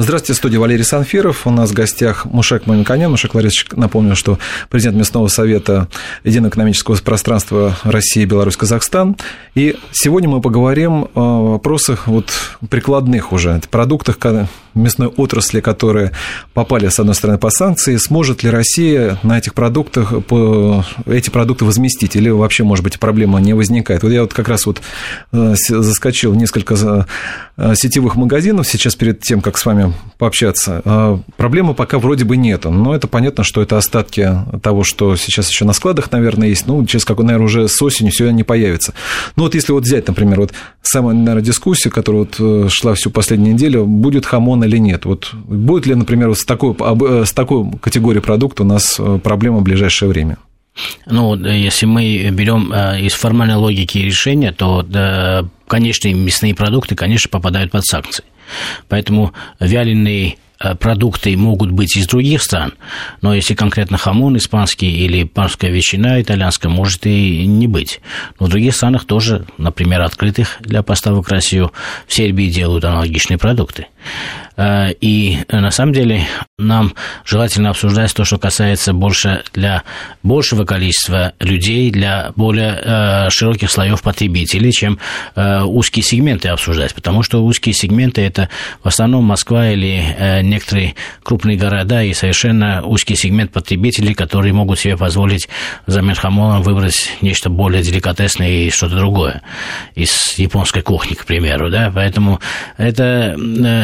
Здравствуйте, студия Валерий Санфиров. У нас в гостях Мушек Мамиканян. Мушек Ларисович, напомню, что президент Местного совета Единого экономического пространства России, Беларусь, Казахстан. И сегодня мы поговорим о вопросах вот прикладных уже, продуктах мясной отрасли, которые попали, с одной стороны, по санкции. Сможет ли Россия на этих продуктах эти продукты возместить? Или вообще, может быть, проблема не возникает? Вот я вот как раз вот э, заскочил несколько э, сетевых магазинов сейчас перед тем, как с вами пообщаться. А, проблемы пока вроде бы нету, но это понятно, что это остатки того, что сейчас еще на складах, наверное, есть. Ну, через какой, наверное, уже с осенью все не появится. Ну, вот если вот взять, например, вот самая, наверное, дискуссия, которая вот э, шла всю последнюю неделю, будет хамон или нет. Вот будет ли, например, вот с такой, э, с такой категорией продукта у нас э, проблема в ближайшее время? Ну, если мы берем из формальной логики решения, то, конечно, мясные продукты, конечно, попадают под санкции. Поэтому вяленые э, продукты могут быть из других стран, но если конкретно хамон испанский или парская ветчина итальянская, может и не быть. Но в других странах тоже, например, открытых для поставок в Россию, в Сербии делают аналогичные продукты. Э, и э, на самом деле нам желательно обсуждать то, что касается больше для большего количества людей, для более э, широких слоев потребителей, чем узкие сегменты обсуждать. Потому что узкие сегменты это в основном Москва или некоторые крупные города и совершенно узкий сегмент потребителей, которые могут себе позволить за хамоном выбрать нечто более деликатесное и что-то другое из японской кухни, к примеру. Да? Поэтому это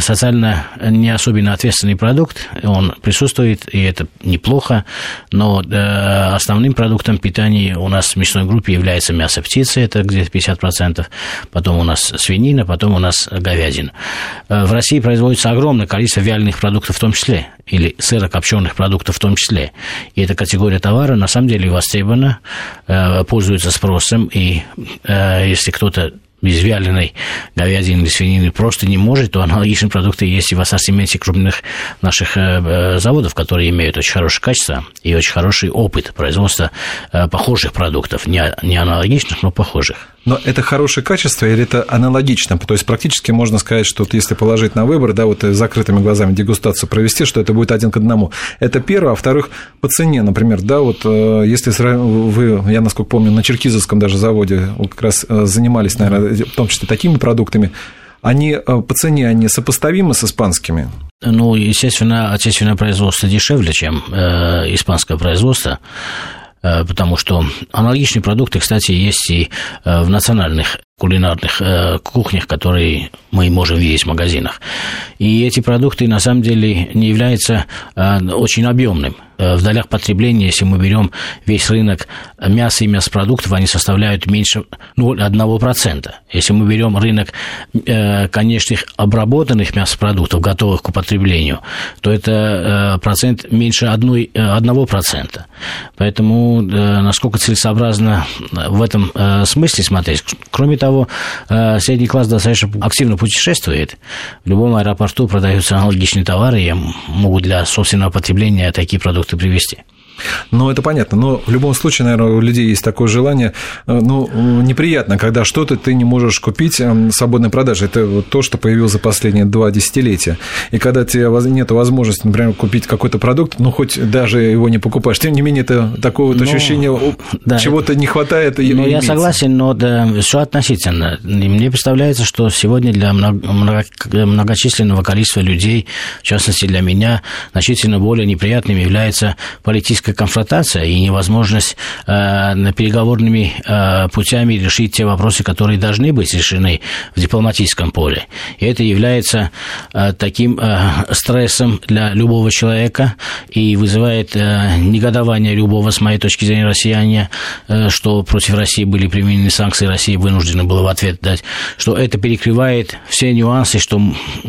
социально не особенно ответственный продукт, он присутствует, и это неплохо, но э, основным продуктом питания у нас в мясной группе является мясо птицы, это где-то 50%, потом у нас свинина, потом у нас говядина. Э, в России производится огромное количество вяленых продуктов в том числе, или сырокопченых продуктов в том числе. И эта категория товара на самом деле востребована, э, пользуется спросом, и если кто-то без вяленой говядины или свинины просто не может, то аналогичные продукты есть и в ассортименте крупных наших э, э, заводов, которые имеют очень хорошее качество и очень хороший опыт производства э, похожих продуктов, не, аналогичных, но похожих. Но это хорошее качество или это аналогично? То есть практически можно сказать, что вот если положить на выбор, да, вот закрытыми глазами дегустацию провести, что это будет один к одному. Это первое. А во-вторых, по цене, например, да, вот если вы, я насколько помню, на Черкизовском даже заводе как раз занимались, наверное, в том числе такими продуктами, они э, по цене они сопоставимы с испанскими? Ну, естественно, отечественное производство дешевле, чем э, испанское производство, э, потому что аналогичные продукты, кстати, есть и э, в национальных кулинарных э, кухнях, которые мы можем видеть в магазинах. И эти продукты на самом деле не являются э, очень объемным. Э, в долях потребления, если мы берем весь рынок мяса и мясопродуктов, они составляют меньше 0,1%. Если мы берем рынок э, конечных обработанных мясопродуктов, готовых к употреблению, то это э, процент меньше 1%. 1%. Поэтому насколько целесообразно в этом смысле смотреть. Кроме того, средний класс достаточно активно путешествует. В любом аэропорту продаются аналогичные товары, и могут для собственного потребления такие продукты привезти. Ну, это понятно. Но в любом случае, наверное, у людей есть такое желание. Э, ну, неприятно, когда что-то ты не можешь купить эм, свободной продажи. Это то, что появилось за последние два десятилетия. И когда тебе нет возможности, например, купить какой-то продукт, ну, хоть даже его не покупаешь, тем не менее, это такое вот ну, ощущение, да, чего-то не хватает. Ну, имеется. я согласен, но да, все относительно. И мне представляется, что сегодня для многочисленного количества людей, в частности для меня, значительно более неприятным является политическая политическая конфронтация и невозможность э, переговорными э, путями решить те вопросы, которые должны быть решены в дипломатическом поле. И это является э, таким э, стрессом для любого человека и вызывает э, негодование любого, с моей точки зрения, россияне, э, что против России были применены санкции, Россия вынуждена была в ответ дать, что это перекрывает все нюансы, что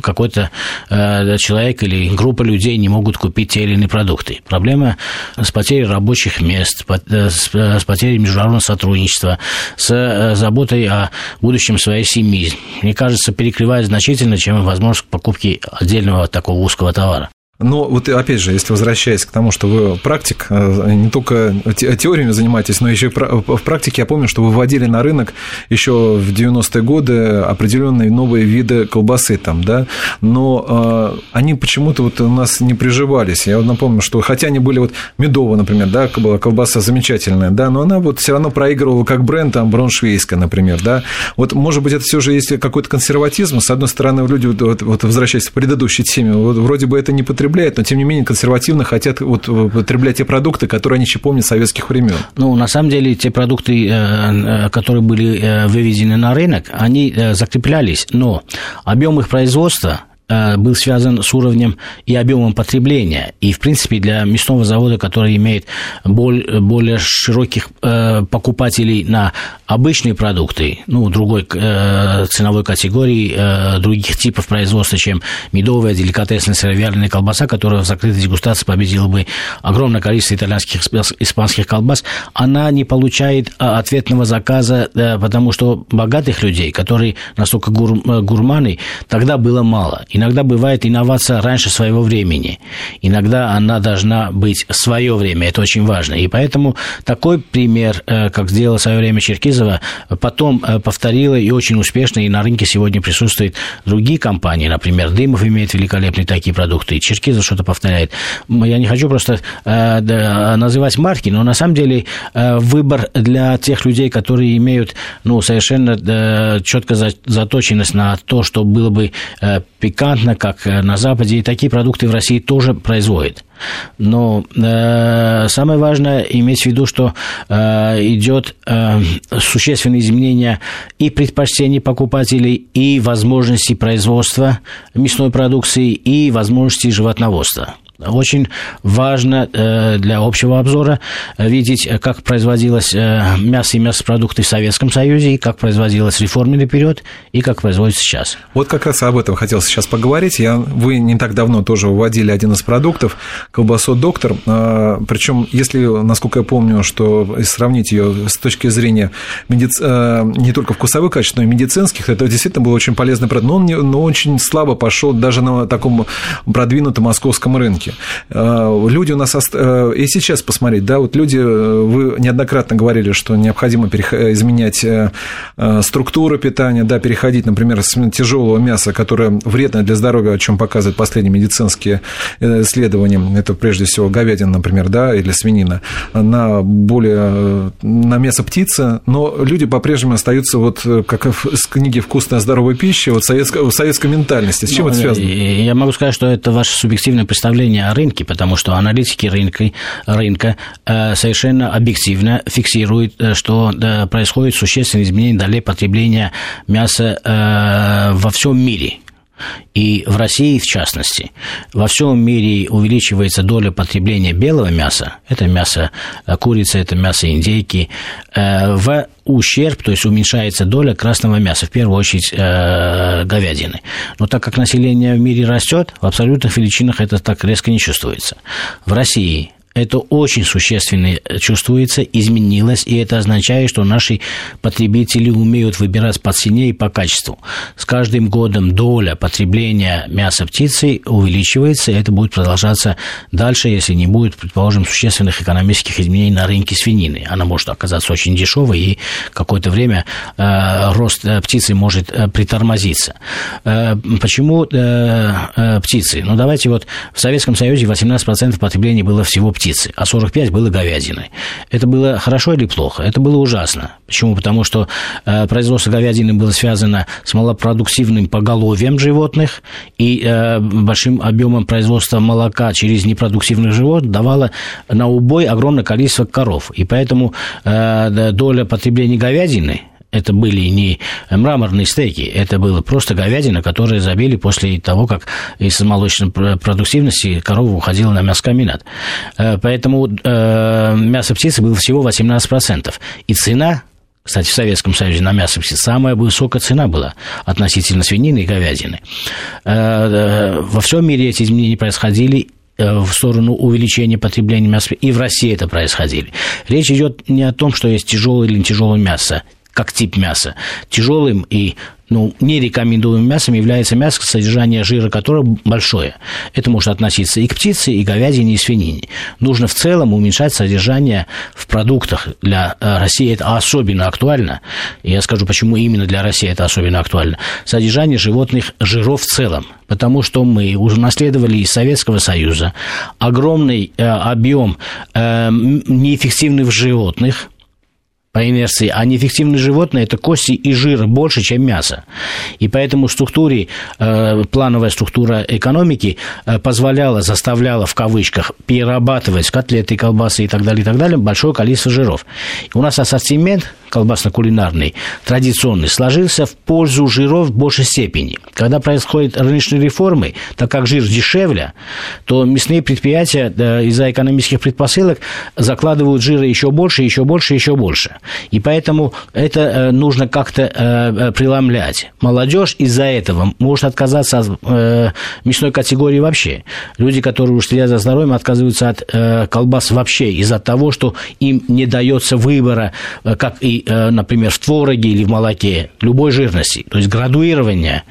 какой-то э, человек или группа людей не могут купить те или иные продукты. Проблема с с потерей рабочих мест, э, с потерей международного сотрудничества, с э, заботой о будущем своей семьи. Мне кажется, перекрывает значительно, чем возможность покупки отдельного такого узкого товара. Но вот опять же, если возвращаясь к тому, что вы практик, э, не только теориями занимаетесь, но еще и в практике, я помню, что вы вводили на рынок еще в 90-е годы определенные новые виды колбасы там, да, но э, они почему-то вот у нас не приживались. Я вот напомню, что хотя они были вот медовые, например, да, была колбаса замечательная, да, но она вот все равно проигрывала как бренд, там, броншвейская, например, да. Вот, может быть, это все же есть какой-то консерватизм. С одной стороны, люди, вот, вот возвращаясь к предыдущей теме, вот, вроде бы это не потребляют, но, тем не менее, консервативно хотят вот, потреблять те продукты, которые они еще помнят советских времен. Ну, на самом деле, те продукты, э, э, которые были э, выведены на рынок, они закреплялись, но объем их производства Э, был связан с уровнем и объемом потребления. И, в принципе, для мясного завода, который имеет более широких э, покупателей на обычные продукты, ну, другой э, ценовой категории, других типов производства, чем медовая, деликатесная, сыровяленая колбаса, которая в закрытой дегустации победила бы огромное количество итальянских, испанских колбас, она не получает ответного заказа, потому что богатых людей, которые настолько гурманы, тогда было мало. И иногда бывает инновация раньше своего времени. Иногда она должна быть в свое время. Это очень важно. И поэтому такой пример, э, как сделала в свое время Черкизова, потом э, повторила и очень успешно. И на рынке сегодня присутствуют другие компании. Например, Дымов имеет великолепные такие продукты. И Черкизов что-то повторяет. Я не хочу просто э, называть марки, но на самом деле выбор для тех людей, которые имеют ну, совершенно четко заточенность на то, что было бы пикантно, пикантно, как э, на Западе, и такие продукты в России тоже производят. Но э, самое важное иметь в виду, что э, идет э, существенное изменение и предпочтений покупателей, и возможностей производства мясной продукции, и возможностей животноводства. Очень важно э, для общего обзора видеть, как производилось э, мясо и мясопродукты в Советском Союзе, и как производилось реформенный период, и как производится сейчас. Вот как раз об этом хотел сейчас поговорить. Я, вы не так давно тоже вводили один из продуктов, колбасу «Доктор». А, Причем, если, насколько я помню, что сравнить ее с точки зрения медиц... Э, не только вкусовых качеств, но и медицинских, это действительно был очень полезный продукт. Но он, не, но очень слабо пошел даже на таком продвинутом московском рынке рынке. Э, люди у нас... Э, и сейчас посмотреть, да, вот люди, э, вы неоднократно говорили, что необходимо изменять структуру питания, да, переходить, например, с тяжелого мяса, которое вредно для здоровья, о чем показывают последние медицинские исследования, это прежде всего говядина, например, да, или свинина, на более, на мясо птицы, но люди по-прежнему остаются вот, как в книге «Вкусная здоровая пища», вот советской, советской ментальности. С чем ну, это связано? Я могу сказать, что это ваше субъективное представление о рынке, потому что аналитики рынка, рынка э, совершенно объективно фиксируют, э, что происходит существенное изменение долей потребления мяса э, во всем мире. И в России, в частности, во всем мире увеличивается доля потребления белого мяса, это мясо э, курицы, это мясо индейки, э, в ущерб, то есть уменьшается доля красного мяса, в первую очередь э, говядины. Но так как население в мире растет, в абсолютных величинах это так резко не чувствуется. В России это очень существенно чувствуется, изменилось, и это означает, что наши потребители умеют выбирать по цене и по качеству. С каждым годом доля потребления мяса птицы увеличивается, и это будет продолжаться дальше, если не будет, предположим, существенных экономических изменений на рынке свинины. Она может оказаться очень дешевой, и какое-то время э, рост э, птицы может э, притормозиться. Э, почему э, э, птицы? Ну, давайте вот в Советском Союзе 18% потребления было всего птицы птицы, а 45 было говядины. Это было хорошо или плохо? Это было ужасно. Почему? Потому что э, производство говядины было связано с малопродуктивным поголовьем животных и э, большим объемом производства молока через непродуктивных животных давало на убой огромное количество коров. И поэтому э, доля потребления говядины это были не мраморные стейки, это было просто говядина, которую забили после того, как из молочной продуктивности корова уходила на мясокомбинат. Э, поэтому э, мясо птицы было всего 18%. И цена кстати, в Советском Союзе на мясо птицы самая высокая цена была относительно свинины и говядины. Э, во всем мире эти изменения происходили в сторону увеличения потребления мяса, и в России это происходили. Речь идет не о том, что есть тяжелое или не тяжелое мясо как тип мяса. Тяжелым и ну, нерекомендуемым мясом является мясо, содержание жира которого большое. Это может относиться и к птице, и говядине, и свинине. Нужно в целом уменьшать содержание в продуктах. Для э, России это особенно актуально. Я скажу, почему именно для России это особенно актуально. Содержание животных жиров в целом. Потому что мы уже наследовали из Советского Союза огромный э, объем э, неэффективных животных, по инерции, а неэффективные животные – это кости и жир больше, чем мясо. И поэтому структуре, э, плановая структура экономики э, позволяла, заставляла в кавычках перерабатывать котлеты, колбасы и так далее, и так далее, большое количество жиров. И у нас ассортимент колбасно-кулинарный, традиционный, сложился в пользу жиров в большей степени. Когда происходят рыночные реформы, так как жир дешевле, то мясные предприятия из-за экономических предпосылок закладывают жира еще больше, еще больше, еще больше. И поэтому это э, нужно как-то э, э, преломлять. Молодежь из-за этого может отказаться от мясной категории вообще. Люди, которые уж следят за здоровьем, отказываются от колбас вообще из-за того, что им не дается выбора, как и, например, в твороге или в молоке, любой жирности. То есть градуирование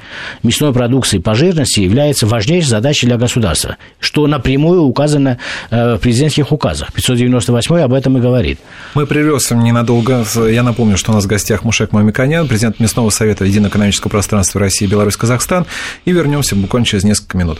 мясной продукции по жирности является важнейшей задачей для государства, что напрямую указано в президентских указах. 598 об этом и говорит. Мы прервемся ненадолго Я напомню, что у нас в гостях Мушек Мамиканян, президент Мясного совета Единого экономического пространства России, Беларусь, Казахстан. И вернемся буквально через несколько минут.